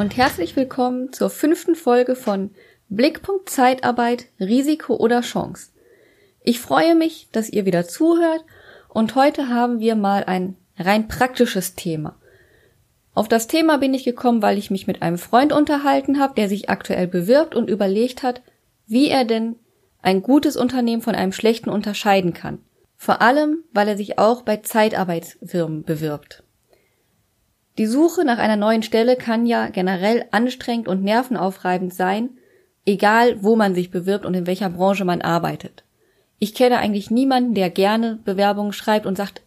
und herzlich willkommen zur fünften Folge von Blickpunkt Zeitarbeit, Risiko oder Chance. Ich freue mich, dass ihr wieder zuhört und heute haben wir mal ein rein praktisches Thema. Auf das Thema bin ich gekommen, weil ich mich mit einem Freund unterhalten habe, der sich aktuell bewirbt und überlegt hat, wie er denn ein gutes Unternehmen von einem schlechten unterscheiden kann. Vor allem, weil er sich auch bei Zeitarbeitsfirmen bewirbt. Die Suche nach einer neuen Stelle kann ja generell anstrengend und nervenaufreibend sein, egal wo man sich bewirbt und in welcher Branche man arbeitet. Ich kenne eigentlich niemanden, der gerne Bewerbungen schreibt und sagt,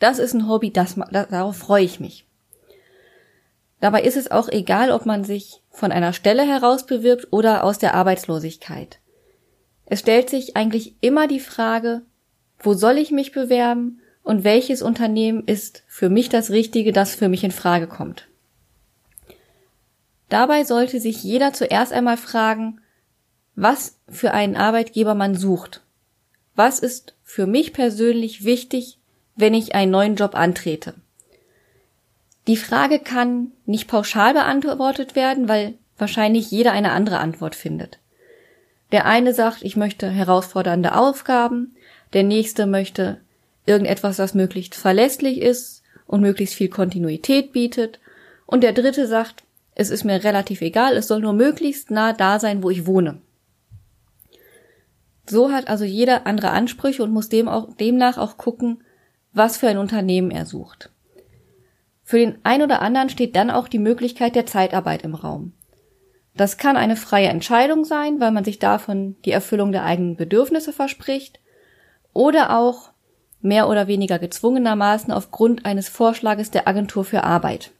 das ist ein Hobby, das, darauf freue ich mich. Dabei ist es auch egal, ob man sich von einer Stelle heraus bewirbt oder aus der Arbeitslosigkeit. Es stellt sich eigentlich immer die Frage, wo soll ich mich bewerben und welches Unternehmen ist für mich das Richtige, das für mich in Frage kommt. Dabei sollte sich jeder zuerst einmal fragen, was für einen Arbeitgeber man sucht. Was ist für mich persönlich wichtig, wenn ich einen neuen Job antrete? Die Frage kann nicht pauschal beantwortet werden, weil wahrscheinlich jeder eine andere Antwort findet. Der eine sagt, ich möchte herausfordernde Aufgaben, der nächste möchte irgendetwas, das möglichst verlässlich ist und möglichst viel Kontinuität bietet. Und der dritte sagt, es ist mir relativ egal, es soll nur möglichst nah da sein, wo ich wohne. So hat also jeder andere Ansprüche und muss dem auch, demnach auch gucken, was für ein Unternehmen er sucht. Für den ein oder anderen steht dann auch die Möglichkeit der Zeitarbeit im Raum. Das kann eine freie Entscheidung sein, weil man sich davon die Erfüllung der eigenen Bedürfnisse verspricht, oder auch mehr oder weniger gezwungenermaßen aufgrund eines Vorschlages der Agentur für Arbeit.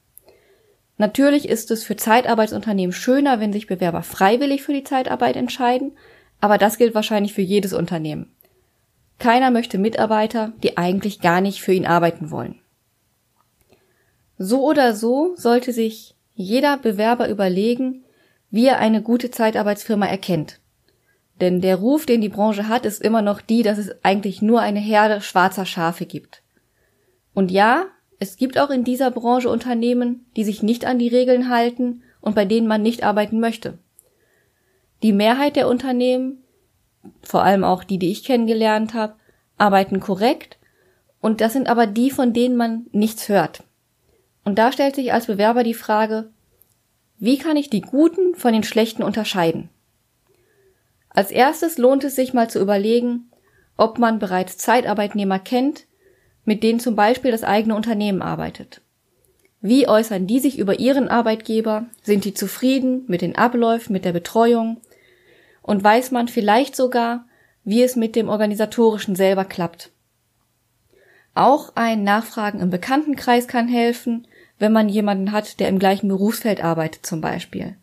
Natürlich ist es für Zeitarbeitsunternehmen schöner, wenn sich Bewerber freiwillig für die Zeitarbeit entscheiden, aber das gilt wahrscheinlich für jedes Unternehmen. Keiner möchte Mitarbeiter, die eigentlich gar nicht für ihn arbeiten wollen. So oder so sollte sich jeder Bewerber überlegen, wie er eine gute Zeitarbeitsfirma erkennt. Denn der Ruf, den die Branche hat, ist immer noch die, dass es eigentlich nur eine Herde schwarzer Schafe gibt. Und ja, es gibt auch in dieser Branche Unternehmen, die sich nicht an die Regeln halten und bei denen man nicht arbeiten möchte. Die Mehrheit der Unternehmen, vor allem auch die, die ich kennengelernt habe, arbeiten korrekt und das sind aber die, von denen man nichts hört. Und da stellt sich als Bewerber die Frage, wie kann ich die Guten von den Schlechten unterscheiden? Als erstes lohnt es sich mal zu überlegen, ob man bereits Zeitarbeitnehmer kennt, mit denen zum Beispiel das eigene Unternehmen arbeitet. Wie äußern die sich über ihren Arbeitgeber? Sind die zufrieden mit den Abläufen, mit der Betreuung? Und weiß man vielleicht sogar, wie es mit dem Organisatorischen selber klappt? Auch ein Nachfragen im Bekanntenkreis kann helfen, wenn man jemanden hat, der im gleichen Berufsfeld arbeitet zum Beispiel.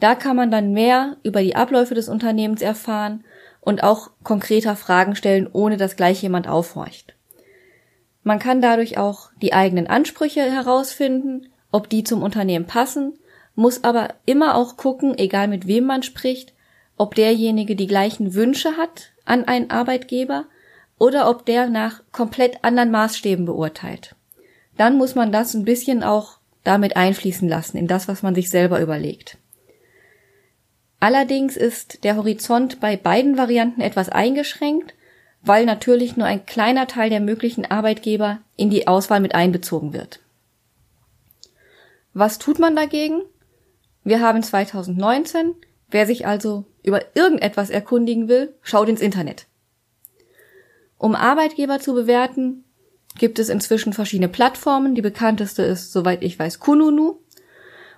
Da kann man dann mehr über die Abläufe des Unternehmens erfahren und auch konkreter Fragen stellen, ohne dass gleich jemand aufhorcht. Man kann dadurch auch die eigenen Ansprüche herausfinden, ob die zum Unternehmen passen, muss aber immer auch gucken, egal mit wem man spricht, ob derjenige die gleichen Wünsche hat an einen Arbeitgeber oder ob der nach komplett anderen Maßstäben beurteilt. Dann muss man das ein bisschen auch damit einfließen lassen in das, was man sich selber überlegt. Allerdings ist der Horizont bei beiden Varianten etwas eingeschränkt, weil natürlich nur ein kleiner Teil der möglichen Arbeitgeber in die Auswahl mit einbezogen wird. Was tut man dagegen? Wir haben 2019. Wer sich also über irgendetwas erkundigen will, schaut ins Internet. Um Arbeitgeber zu bewerten, gibt es inzwischen verschiedene Plattformen. Die bekannteste ist, soweit ich weiß, Kununu.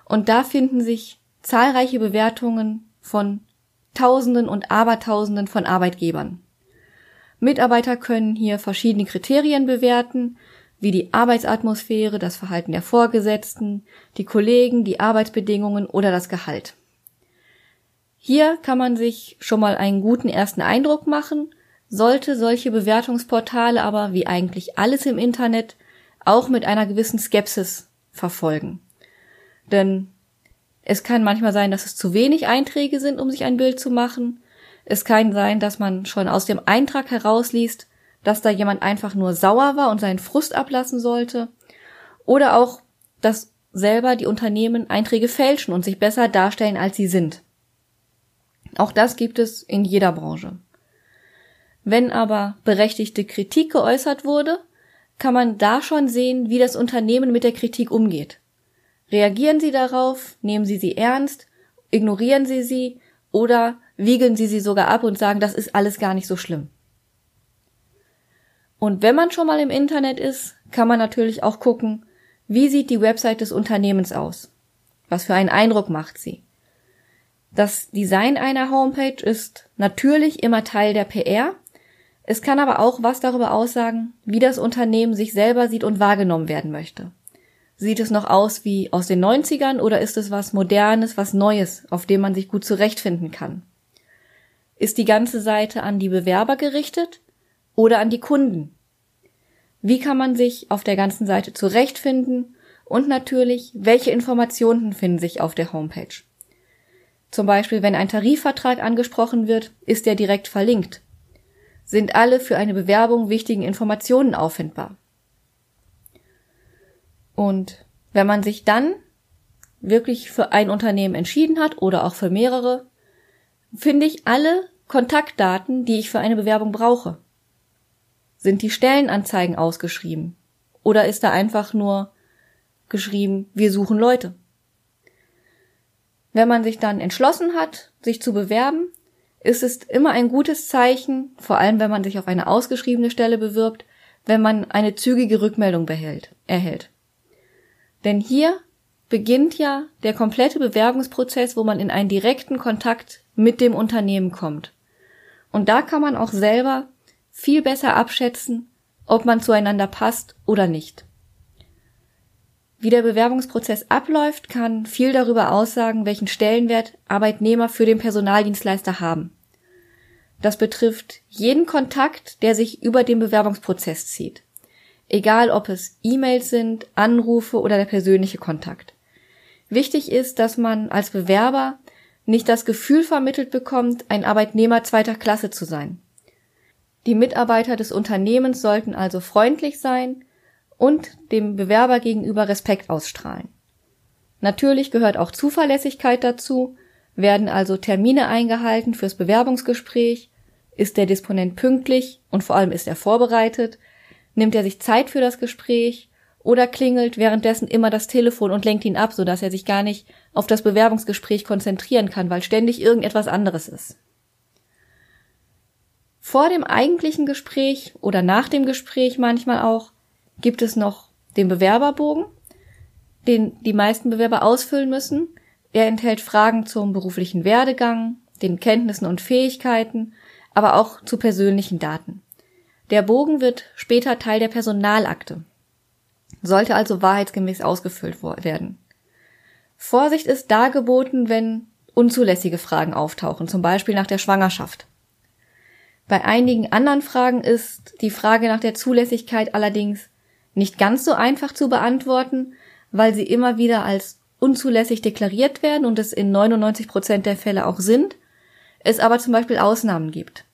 Und da finden sich zahlreiche Bewertungen von Tausenden und Abertausenden von Arbeitgebern. Mitarbeiter können hier verschiedene Kriterien bewerten, wie die Arbeitsatmosphäre, das Verhalten der Vorgesetzten, die Kollegen, die Arbeitsbedingungen oder das Gehalt. Hier kann man sich schon mal einen guten ersten Eindruck machen, sollte solche Bewertungsportale aber wie eigentlich alles im Internet auch mit einer gewissen Skepsis verfolgen. Denn es kann manchmal sein, dass es zu wenig Einträge sind, um sich ein Bild zu machen. Es kann sein, dass man schon aus dem Eintrag herausliest, dass da jemand einfach nur sauer war und seinen Frust ablassen sollte. Oder auch, dass selber die Unternehmen Einträge fälschen und sich besser darstellen, als sie sind. Auch das gibt es in jeder Branche. Wenn aber berechtigte Kritik geäußert wurde, kann man da schon sehen, wie das Unternehmen mit der Kritik umgeht. Reagieren Sie darauf, nehmen Sie sie ernst, ignorieren Sie sie oder wiegeln Sie sie sogar ab und sagen, das ist alles gar nicht so schlimm. Und wenn man schon mal im Internet ist, kann man natürlich auch gucken, wie sieht die Website des Unternehmens aus? Was für einen Eindruck macht sie? Das Design einer Homepage ist natürlich immer Teil der PR. Es kann aber auch was darüber aussagen, wie das Unternehmen sich selber sieht und wahrgenommen werden möchte. Sieht es noch aus wie aus den 90ern oder ist es was Modernes, was Neues, auf dem man sich gut zurechtfinden kann? Ist die ganze Seite an die Bewerber gerichtet oder an die Kunden? Wie kann man sich auf der ganzen Seite zurechtfinden? Und natürlich, welche Informationen finden sich auf der Homepage? Zum Beispiel, wenn ein Tarifvertrag angesprochen wird, ist er direkt verlinkt. Sind alle für eine Bewerbung wichtigen Informationen auffindbar? Und wenn man sich dann wirklich für ein Unternehmen entschieden hat oder auch für mehrere, finde ich alle Kontaktdaten, die ich für eine Bewerbung brauche. Sind die Stellenanzeigen ausgeschrieben? Oder ist da einfach nur geschrieben, wir suchen Leute? Wenn man sich dann entschlossen hat, sich zu bewerben, ist es immer ein gutes Zeichen, vor allem wenn man sich auf eine ausgeschriebene Stelle bewirbt, wenn man eine zügige Rückmeldung behält, erhält. Denn hier beginnt ja der komplette Bewerbungsprozess, wo man in einen direkten Kontakt mit dem Unternehmen kommt. Und da kann man auch selber viel besser abschätzen, ob man zueinander passt oder nicht. Wie der Bewerbungsprozess abläuft, kann viel darüber aussagen, welchen Stellenwert Arbeitnehmer für den Personaldienstleister haben. Das betrifft jeden Kontakt, der sich über den Bewerbungsprozess zieht. Egal ob es E-Mails sind, Anrufe oder der persönliche Kontakt. Wichtig ist, dass man als Bewerber nicht das Gefühl vermittelt bekommt, ein Arbeitnehmer zweiter Klasse zu sein. Die Mitarbeiter des Unternehmens sollten also freundlich sein und dem Bewerber gegenüber Respekt ausstrahlen. Natürlich gehört auch Zuverlässigkeit dazu, werden also Termine eingehalten fürs Bewerbungsgespräch, ist der Disponent pünktlich und vor allem ist er vorbereitet, nimmt er sich Zeit für das Gespräch oder klingelt währenddessen immer das Telefon und lenkt ihn ab, sodass er sich gar nicht auf das Bewerbungsgespräch konzentrieren kann, weil ständig irgendetwas anderes ist. Vor dem eigentlichen Gespräch oder nach dem Gespräch manchmal auch gibt es noch den Bewerberbogen, den die meisten Bewerber ausfüllen müssen. Er enthält Fragen zum beruflichen Werdegang, den Kenntnissen und Fähigkeiten, aber auch zu persönlichen Daten. Der Bogen wird später Teil der Personalakte, sollte also wahrheitsgemäß ausgefüllt werden. Vorsicht ist dargeboten, wenn unzulässige Fragen auftauchen, zum Beispiel nach der Schwangerschaft. Bei einigen anderen Fragen ist die Frage nach der Zulässigkeit allerdings nicht ganz so einfach zu beantworten, weil sie immer wieder als unzulässig deklariert werden und es in 99 Prozent der Fälle auch sind, es aber zum Beispiel Ausnahmen gibt.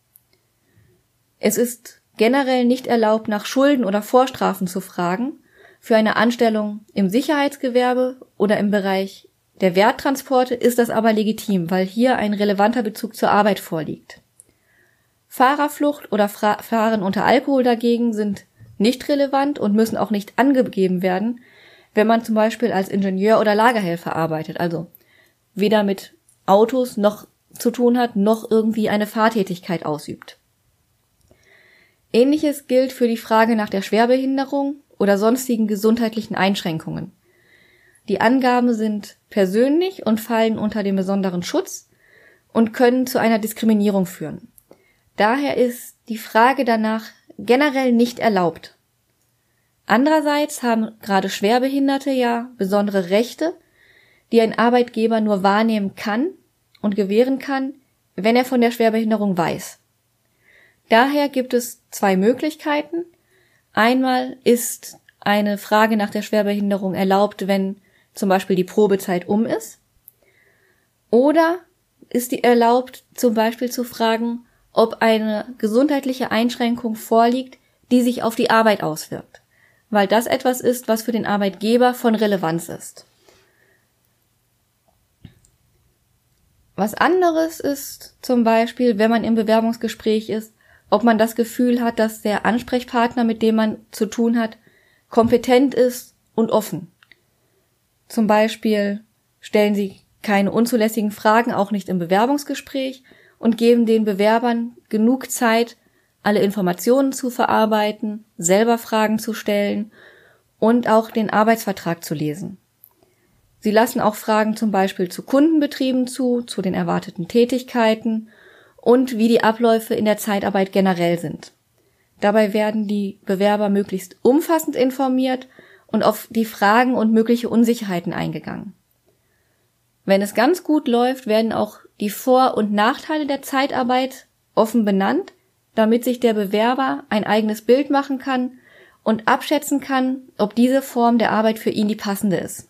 Es ist generell nicht erlaubt, nach Schulden oder Vorstrafen zu fragen, für eine Anstellung im Sicherheitsgewerbe oder im Bereich der Werttransporte ist das aber legitim, weil hier ein relevanter Bezug zur Arbeit vorliegt. Fahrerflucht oder Fra Fahren unter Alkohol dagegen sind nicht relevant und müssen auch nicht angegeben werden, wenn man zum Beispiel als Ingenieur oder Lagerhelfer arbeitet, also weder mit Autos noch zu tun hat, noch irgendwie eine Fahrtätigkeit ausübt. Ähnliches gilt für die Frage nach der Schwerbehinderung oder sonstigen gesundheitlichen Einschränkungen. Die Angaben sind persönlich und fallen unter den besonderen Schutz und können zu einer Diskriminierung führen. Daher ist die Frage danach generell nicht erlaubt. Andererseits haben gerade Schwerbehinderte ja besondere Rechte, die ein Arbeitgeber nur wahrnehmen kann und gewähren kann, wenn er von der Schwerbehinderung weiß. Daher gibt es zwei Möglichkeiten. Einmal ist eine Frage nach der Schwerbehinderung erlaubt, wenn zum Beispiel die Probezeit um ist. Oder ist die erlaubt, zum Beispiel zu fragen, ob eine gesundheitliche Einschränkung vorliegt, die sich auf die Arbeit auswirkt. Weil das etwas ist, was für den Arbeitgeber von Relevanz ist. Was anderes ist zum Beispiel, wenn man im Bewerbungsgespräch ist, ob man das Gefühl hat, dass der Ansprechpartner, mit dem man zu tun hat, kompetent ist und offen. Zum Beispiel stellen sie keine unzulässigen Fragen, auch nicht im Bewerbungsgespräch, und geben den Bewerbern genug Zeit, alle Informationen zu verarbeiten, selber Fragen zu stellen und auch den Arbeitsvertrag zu lesen. Sie lassen auch Fragen zum Beispiel zu Kundenbetrieben zu, zu den erwarteten Tätigkeiten und wie die Abläufe in der Zeitarbeit generell sind. Dabei werden die Bewerber möglichst umfassend informiert und auf die Fragen und mögliche Unsicherheiten eingegangen. Wenn es ganz gut läuft, werden auch die Vor- und Nachteile der Zeitarbeit offen benannt, damit sich der Bewerber ein eigenes Bild machen kann und abschätzen kann, ob diese Form der Arbeit für ihn die passende ist.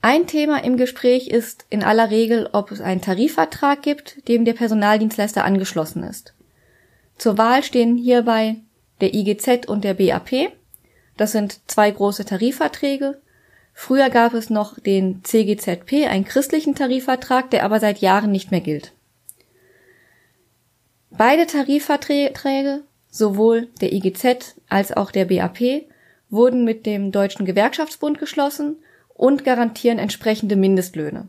Ein Thema im Gespräch ist in aller Regel, ob es einen Tarifvertrag gibt, dem der Personaldienstleister angeschlossen ist. Zur Wahl stehen hierbei der IGZ und der BAP. Das sind zwei große Tarifverträge. Früher gab es noch den CGZP, einen christlichen Tarifvertrag, der aber seit Jahren nicht mehr gilt. Beide Tarifverträge, sowohl der IGZ als auch der BAP, wurden mit dem Deutschen Gewerkschaftsbund geschlossen und garantieren entsprechende Mindestlöhne.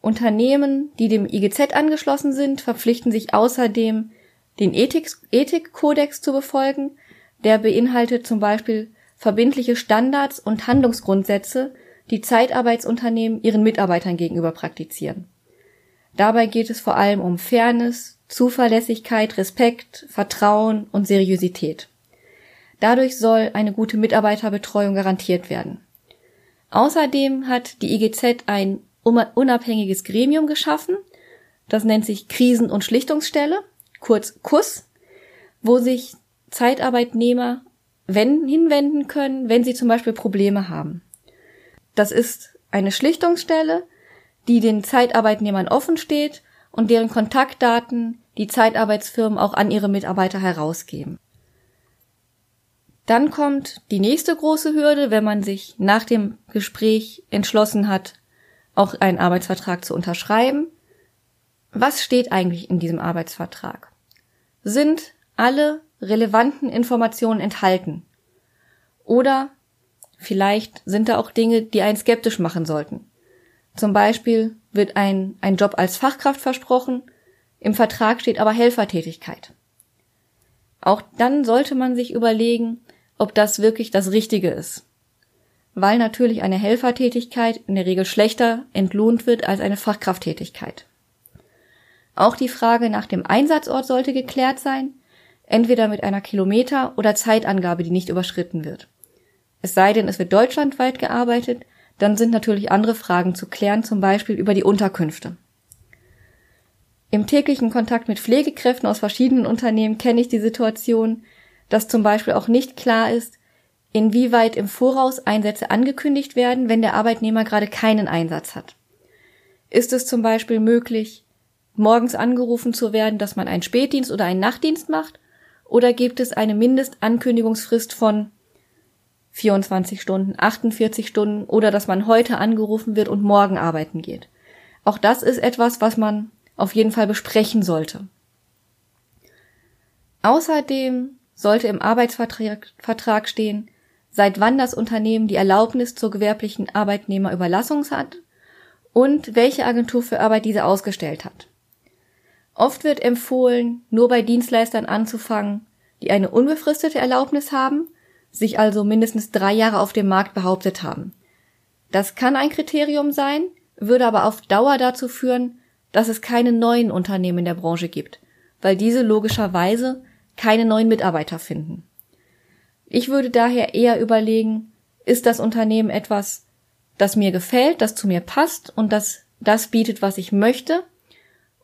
Unternehmen, die dem IGZ angeschlossen sind, verpflichten sich außerdem, den Ethik Ethikkodex zu befolgen. Der beinhaltet zum Beispiel verbindliche Standards und Handlungsgrundsätze, die Zeitarbeitsunternehmen ihren Mitarbeitern gegenüber praktizieren. Dabei geht es vor allem um Fairness, Zuverlässigkeit, Respekt, Vertrauen und Seriosität. Dadurch soll eine gute Mitarbeiterbetreuung garantiert werden. Außerdem hat die IGZ ein unabhängiges Gremium geschaffen, das nennt sich Krisen- und Schlichtungsstelle, kurz KUS, wo sich Zeitarbeitnehmer wenn, hinwenden können, wenn sie zum Beispiel Probleme haben. Das ist eine Schlichtungsstelle, die den Zeitarbeitnehmern offen steht und deren Kontaktdaten die Zeitarbeitsfirmen auch an ihre Mitarbeiter herausgeben. Dann kommt die nächste große Hürde, wenn man sich nach dem Gespräch entschlossen hat, auch einen Arbeitsvertrag zu unterschreiben. Was steht eigentlich in diesem Arbeitsvertrag? Sind alle relevanten Informationen enthalten? Oder vielleicht sind da auch Dinge, die einen skeptisch machen sollten. Zum Beispiel wird ein, ein Job als Fachkraft versprochen, im Vertrag steht aber Helfertätigkeit. Auch dann sollte man sich überlegen, ob das wirklich das Richtige ist. Weil natürlich eine Helfertätigkeit in der Regel schlechter entlohnt wird als eine Fachkrafttätigkeit. Auch die Frage nach dem Einsatzort sollte geklärt sein, entweder mit einer Kilometer- oder Zeitangabe, die nicht überschritten wird. Es sei denn, es wird deutschlandweit gearbeitet, dann sind natürlich andere Fragen zu klären, zum Beispiel über die Unterkünfte. Im täglichen Kontakt mit Pflegekräften aus verschiedenen Unternehmen kenne ich die Situation, dass zum Beispiel auch nicht klar ist, inwieweit im Voraus Einsätze angekündigt werden, wenn der Arbeitnehmer gerade keinen Einsatz hat. Ist es zum Beispiel möglich, morgens angerufen zu werden, dass man einen Spätdienst oder einen Nachtdienst macht? Oder gibt es eine Mindestankündigungsfrist von 24 Stunden, 48 Stunden oder dass man heute angerufen wird und morgen arbeiten geht? Auch das ist etwas, was man auf jeden Fall besprechen sollte. Außerdem sollte im Arbeitsvertrag stehen, seit wann das Unternehmen die Erlaubnis zur gewerblichen Arbeitnehmerüberlassung hat und welche Agentur für Arbeit diese ausgestellt hat. Oft wird empfohlen, nur bei Dienstleistern anzufangen, die eine unbefristete Erlaubnis haben, sich also mindestens drei Jahre auf dem Markt behauptet haben. Das kann ein Kriterium sein, würde aber auf Dauer dazu führen, dass es keine neuen Unternehmen in der Branche gibt, weil diese logischerweise keine neuen Mitarbeiter finden. Ich würde daher eher überlegen, ist das Unternehmen etwas, das mir gefällt, das zu mir passt und das das bietet, was ich möchte,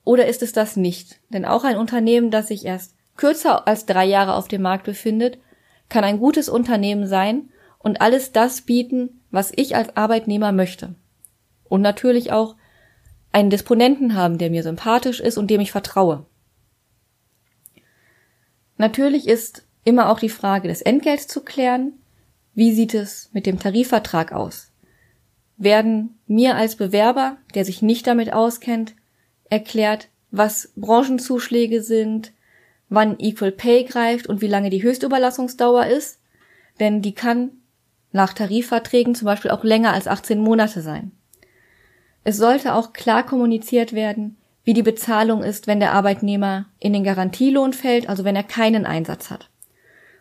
oder ist es das nicht? Denn auch ein Unternehmen, das sich erst kürzer als drei Jahre auf dem Markt befindet, kann ein gutes Unternehmen sein und alles das bieten, was ich als Arbeitnehmer möchte. Und natürlich auch einen Disponenten haben, der mir sympathisch ist und dem ich vertraue. Natürlich ist immer auch die Frage des Entgelts zu klären. Wie sieht es mit dem Tarifvertrag aus? werden mir als Bewerber, der sich nicht damit auskennt, erklärt, was Branchenzuschläge sind, wann Equal Pay greift und wie lange die Höchstüberlassungsdauer ist, denn die kann nach Tarifverträgen zum Beispiel auch länger als 18 Monate sein. Es sollte auch klar kommuniziert werden, wie die Bezahlung ist, wenn der Arbeitnehmer in den Garantielohn fällt, also wenn er keinen Einsatz hat.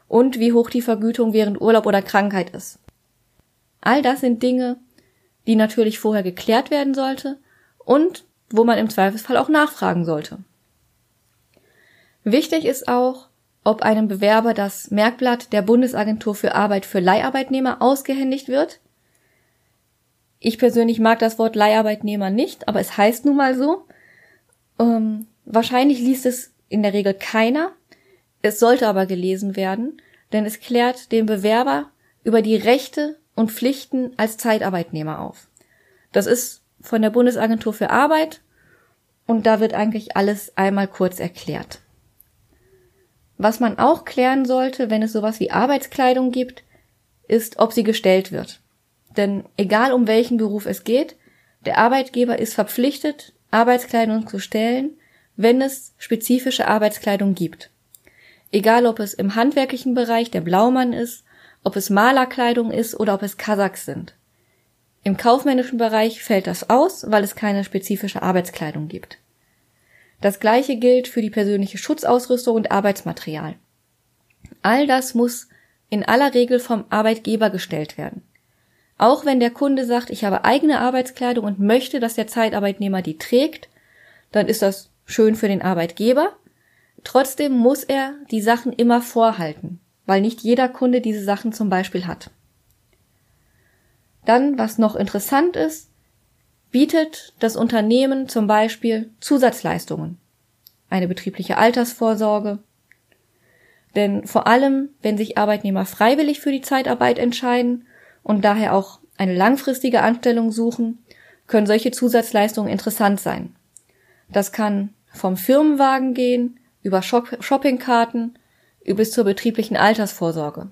Und wie hoch die Vergütung während Urlaub oder Krankheit ist. All das sind Dinge, die natürlich vorher geklärt werden sollte und wo man im Zweifelsfall auch nachfragen sollte. Wichtig ist auch, ob einem Bewerber das Merkblatt der Bundesagentur für Arbeit für Leiharbeitnehmer ausgehändigt wird. Ich persönlich mag das Wort Leiharbeitnehmer nicht, aber es heißt nun mal so. Ähm, wahrscheinlich liest es in der Regel keiner. Es sollte aber gelesen werden, denn es klärt den Bewerber über die Rechte und Pflichten als Zeitarbeitnehmer auf. Das ist von der Bundesagentur für Arbeit und da wird eigentlich alles einmal kurz erklärt. Was man auch klären sollte, wenn es sowas wie Arbeitskleidung gibt, ist, ob sie gestellt wird. Denn egal um welchen Beruf es geht, der Arbeitgeber ist verpflichtet, Arbeitskleidung zu stellen, wenn es spezifische Arbeitskleidung gibt. Egal ob es im handwerklichen Bereich der Blaumann ist ob es Malerkleidung ist oder ob es Kasachs sind. Im kaufmännischen Bereich fällt das aus, weil es keine spezifische Arbeitskleidung gibt. Das gleiche gilt für die persönliche Schutzausrüstung und Arbeitsmaterial. All das muss in aller Regel vom Arbeitgeber gestellt werden. Auch wenn der Kunde sagt, ich habe eigene Arbeitskleidung und möchte, dass der Zeitarbeitnehmer die trägt, dann ist das schön für den Arbeitgeber. Trotzdem muss er die Sachen immer vorhalten weil nicht jeder Kunde diese Sachen zum Beispiel hat. Dann, was noch interessant ist, bietet das Unternehmen zum Beispiel Zusatzleistungen, eine betriebliche Altersvorsorge. Denn vor allem, wenn sich Arbeitnehmer freiwillig für die Zeitarbeit entscheiden und daher auch eine langfristige Anstellung suchen, können solche Zusatzleistungen interessant sein. Das kann vom Firmenwagen gehen, über Shoppingkarten bis zur betrieblichen Altersvorsorge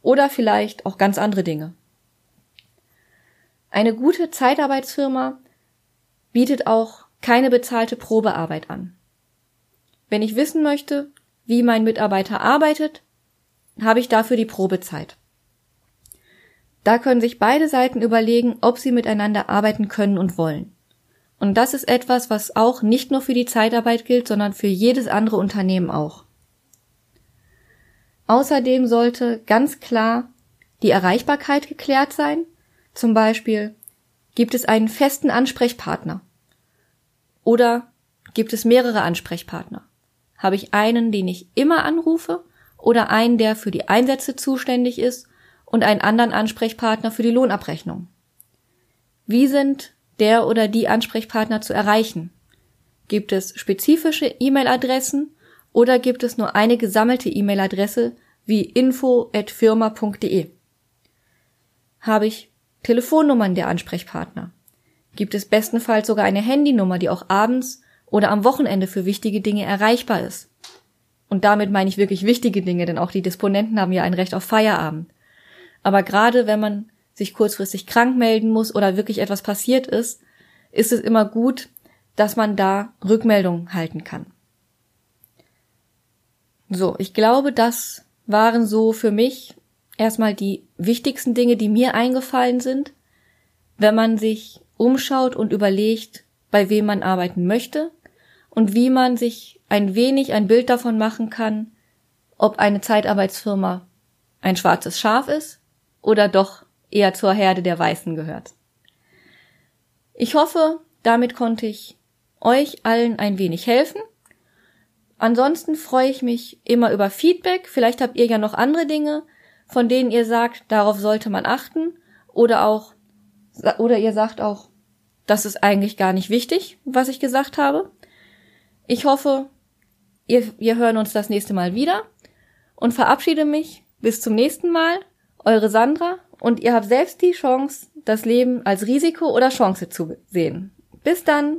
oder vielleicht auch ganz andere Dinge. Eine gute Zeitarbeitsfirma bietet auch keine bezahlte Probearbeit an. Wenn ich wissen möchte, wie mein Mitarbeiter arbeitet, habe ich dafür die Probezeit. Da können sich beide Seiten überlegen, ob sie miteinander arbeiten können und wollen. Und das ist etwas, was auch nicht nur für die Zeitarbeit gilt, sondern für jedes andere Unternehmen auch. Außerdem sollte ganz klar die Erreichbarkeit geklärt sein. Zum Beispiel gibt es einen festen Ansprechpartner oder gibt es mehrere Ansprechpartner? Habe ich einen, den ich immer anrufe oder einen, der für die Einsätze zuständig ist und einen anderen Ansprechpartner für die Lohnabrechnung? Wie sind der oder die Ansprechpartner zu erreichen? Gibt es spezifische E-Mail-Adressen oder gibt es nur eine gesammelte E-Mail-Adresse wie info@firma.de? Habe ich Telefonnummern der Ansprechpartner? Gibt es bestenfalls sogar eine Handynummer, die auch abends oder am Wochenende für wichtige Dinge erreichbar ist? Und damit meine ich wirklich wichtige Dinge, denn auch die Disponenten haben ja ein Recht auf Feierabend. Aber gerade wenn man sich kurzfristig krank melden muss oder wirklich etwas passiert ist, ist es immer gut, dass man da Rückmeldungen halten kann. So, ich glaube, das waren so für mich erstmal die wichtigsten Dinge, die mir eingefallen sind, wenn man sich umschaut und überlegt, bei wem man arbeiten möchte und wie man sich ein wenig ein Bild davon machen kann, ob eine Zeitarbeitsfirma ein schwarzes Schaf ist oder doch eher zur Herde der Weißen gehört. Ich hoffe, damit konnte ich euch allen ein wenig helfen Ansonsten freue ich mich immer über Feedback. Vielleicht habt ihr ja noch andere Dinge, von denen ihr sagt, darauf sollte man achten. Oder auch, oder ihr sagt auch, das ist eigentlich gar nicht wichtig, was ich gesagt habe. Ich hoffe, ihr, wir hören uns das nächste Mal wieder und verabschiede mich. Bis zum nächsten Mal. Eure Sandra und ihr habt selbst die Chance, das Leben als Risiko oder Chance zu sehen. Bis dann.